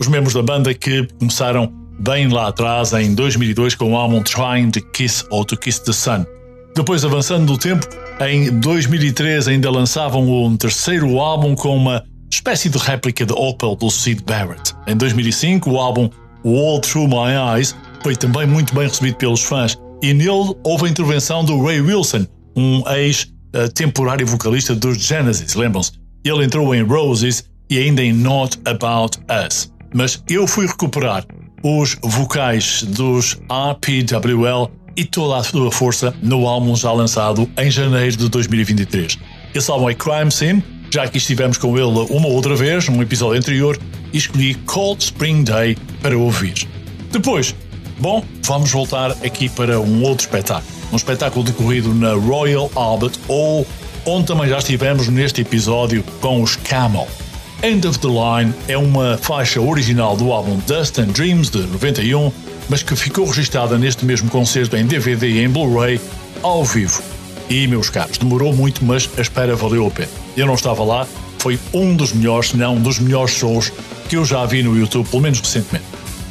Os membros da banda que começaram bem lá atrás, em 2002, com o álbum Trying to Kiss ou To Kiss the Sun. Depois, avançando no tempo, em 2003 ainda lançavam um terceiro álbum com uma espécie de réplica de Opel do Sid Barrett. Em 2005, o álbum All Through My Eyes foi também muito bem recebido pelos fãs e nele houve a intervenção do Ray Wilson, um ex-temporário vocalista dos Genesis, lembram-se? Ele entrou em Roses e ainda em Not About Us. Mas eu fui recuperar os vocais dos RPWL e toda a sua força no álbum já lançado em janeiro de 2023. Esse álbum é Crime Scene, já que estivemos com ele uma outra vez, num episódio anterior, e escolhi Cold Spring Day para ouvir. Depois, bom, vamos voltar aqui para um outro espetáculo. Um espetáculo decorrido na Royal Albert Hall, onde também já estivemos neste episódio com os Camel. End of the Line é uma faixa original do álbum Dust and Dreams de 91, mas que ficou registada neste mesmo concerto em DVD e em Blu-ray ao vivo. E, meus caros, demorou muito, mas a espera valeu a pena. Eu não estava lá, foi um dos melhores, se não um dos melhores shows que eu já vi no YouTube, pelo menos recentemente.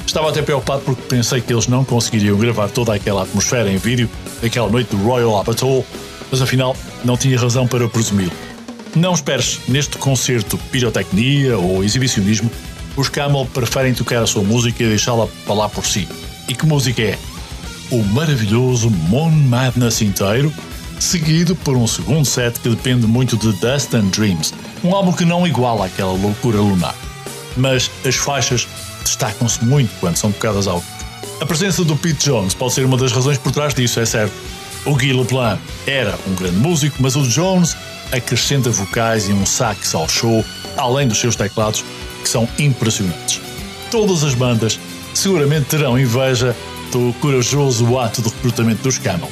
Estava até preocupado porque pensei que eles não conseguiriam gravar toda aquela atmosfera em vídeo daquela noite do Royal Albert Hall, mas afinal não tinha razão para presumi-lo. Não esperes neste concerto pirotecnia ou exibicionismo, os Camel preferem tocar a sua música e deixá-la falar por si. E que música é? O maravilhoso Moon Madness inteiro, seguido por um segundo set que depende muito de Dust and Dreams, um álbum que não iguala aquela loucura lunar. Mas as faixas destacam-se muito quando são tocadas ao. A presença do Pete Jones pode ser uma das razões por trás disso, é certo. O Guy LePlan era um grande músico, mas o Jones acrescenta vocais e um sax ao show, além dos seus teclados, que são impressionantes. Todas as bandas seguramente terão inveja do corajoso ato de recrutamento dos Camel.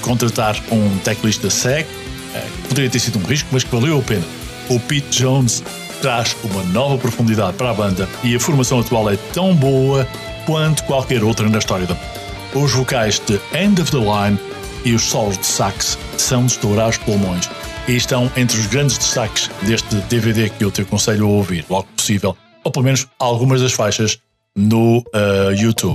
Contratar um teclista cego eh, poderia ter sido um risco, mas que valeu a pena. O Pete Jones traz uma nova profundidade para a banda e a formação atual é tão boa quanto qualquer outra na história da banda. Os vocais de End of the Line e os solos de sax são de estourar os pulmões e estão entre os grandes destaques deste DVD que eu te aconselho a ouvir logo possível, ou pelo menos algumas das faixas no uh, YouTube.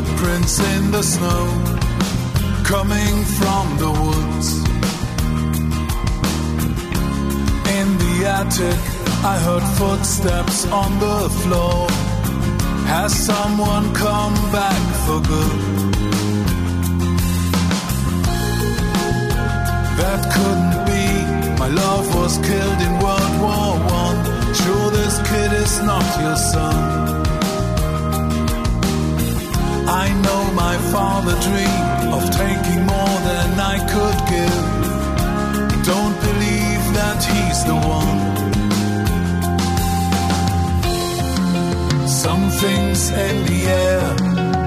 Footprints in the snow coming from the woods? In the attic, I heard footsteps on the floor. Has someone come back for good? That couldn't be. My love was killed in World War One. Sure, this kid is not your son. I know my father dreamed of taking more than I could give. Don't believe that he's the one. Something's in the air.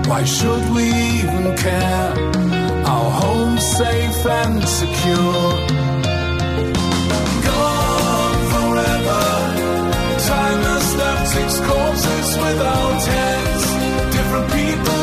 Why should we even care? Our home's safe and secure. Gone forever. Time has left six corpses without heads. Different people,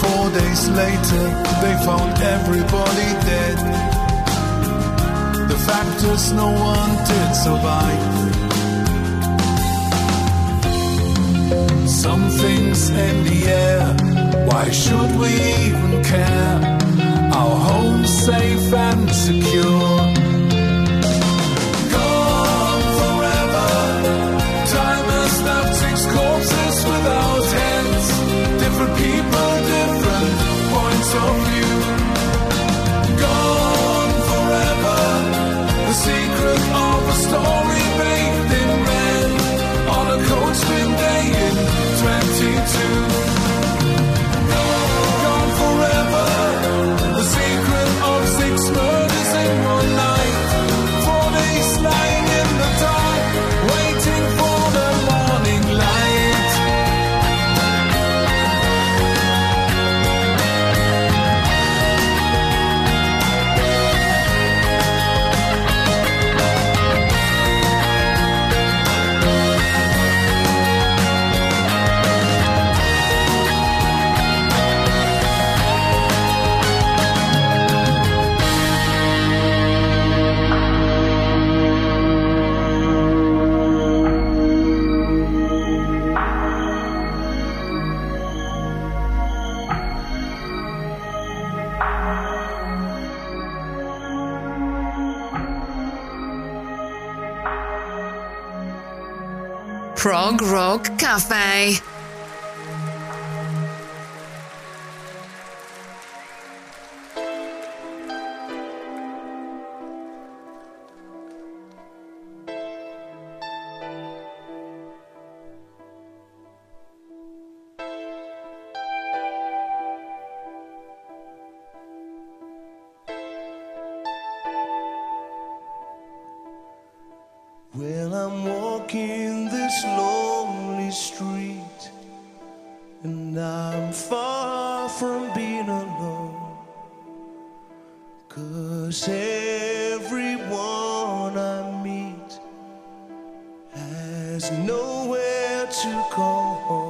Four days later, they found everybody dead. The fact is, no one did survive. Something's in the air, why should we even care? Our home safe and secure. cafe. nowhere to call home.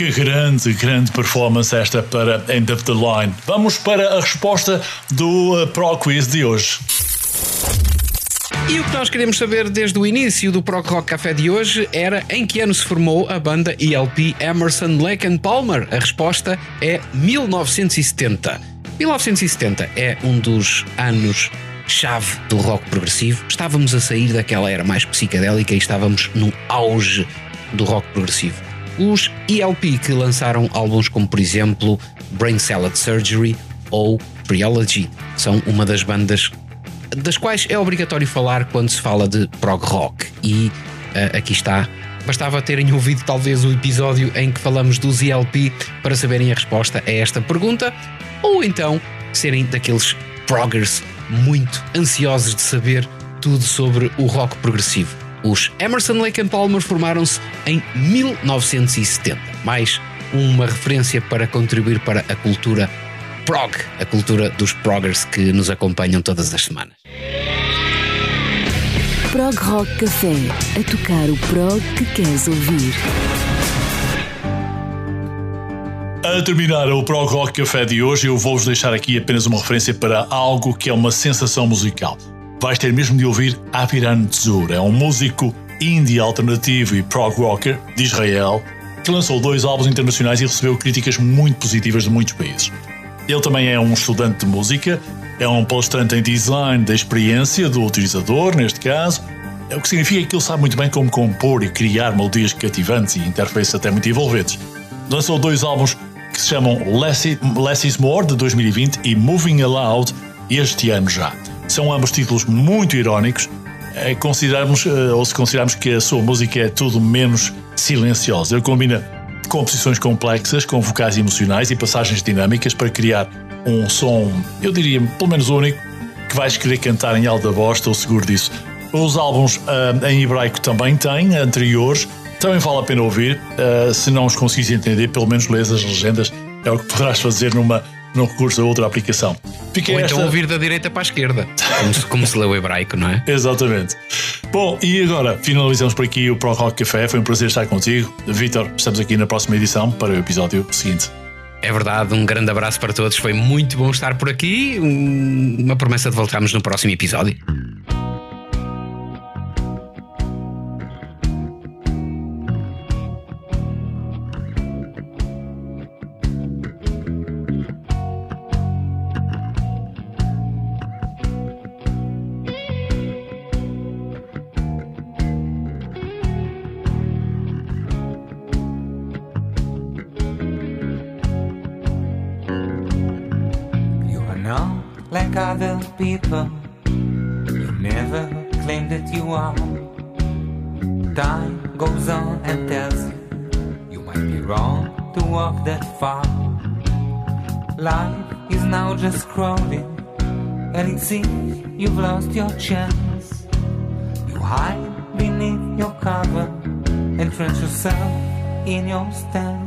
Que grande, grande performance esta para End of the Line. Vamos para a resposta do uh, Pro Quiz de hoje. E o que nós queremos saber desde o início do Proc Rock Café de hoje era em que ano se formou a banda ELP Emerson Lake and Palmer. A resposta é 1970. 1970 é um dos anos chave do rock progressivo. Estávamos a sair daquela era mais psicadélica e estávamos no auge do rock progressivo. Os ELP que lançaram álbuns como, por exemplo, Brain Salad Surgery ou Preology são uma das bandas das quais é obrigatório falar quando se fala de prog rock. E uh, aqui está. Bastava terem ouvido talvez o episódio em que falamos dos ELP para saberem a resposta a esta pergunta, ou então serem daqueles proggers muito ansiosos de saber tudo sobre o rock progressivo. Os Emerson Lake and Palmer formaram-se em 1970, mais uma referência para contribuir para a cultura prog, a cultura dos proggers que nos acompanham todas as semanas. Prog Rock Café, a tocar o prog que queres ouvir. A terminar o Prog Rock Café de hoje, eu vou-vos deixar aqui apenas uma referência para algo que é uma sensação musical. Vais ter mesmo de ouvir Aviran Tzur, é um músico indie alternativo e prog rocker de Israel que lançou dois álbuns internacionais e recebeu críticas muito positivas de muitos países. Ele também é um estudante de música, é um palestrante em design da experiência do utilizador, neste caso, é o que significa que ele sabe muito bem como compor e criar melodias cativantes e interfaces até muito envolventes. Lançou dois álbuns que se chamam Less, Less Is More, de 2020, e Moving Aloud, este ano já. São ambos títulos muito irónicos, é considerarmos, ou se considerarmos que a sua música é tudo menos silenciosa. Ele combina composições complexas com vocais emocionais e passagens dinâmicas para criar um som, eu diria, pelo menos único, que vais querer cantar em alta voz, estou seguro disso. Os álbuns uh, em hebraico também têm, anteriores, também vale a pena ouvir. Uh, se não os conseguires entender, pelo menos lês as legendas, é o que poderás fazer numa, num recurso a outra aplicação. Fica Ou esta... então ouvir da direita para a esquerda, como se, como se lê o hebraico, não é? Exatamente. Bom, e agora finalizamos por aqui o Pro Rock Café. Foi um prazer estar contigo. Vitor, estamos aqui na próxima edição para o episódio seguinte. É verdade, um grande abraço para todos. Foi muito bom estar por aqui. Uma promessa de voltarmos no próximo episódio. You've lost your chance. You hide beneath your cover and trench yourself in your stance.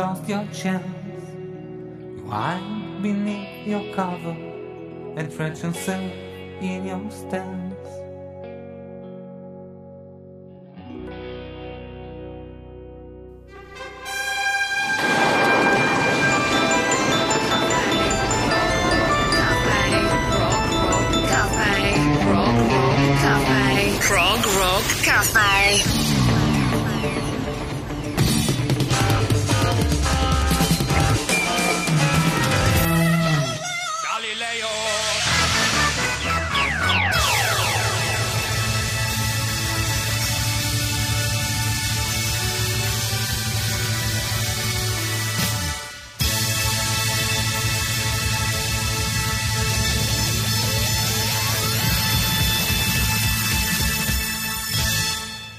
lost your chance. You hide beneath your cover and drench yourself in your stance.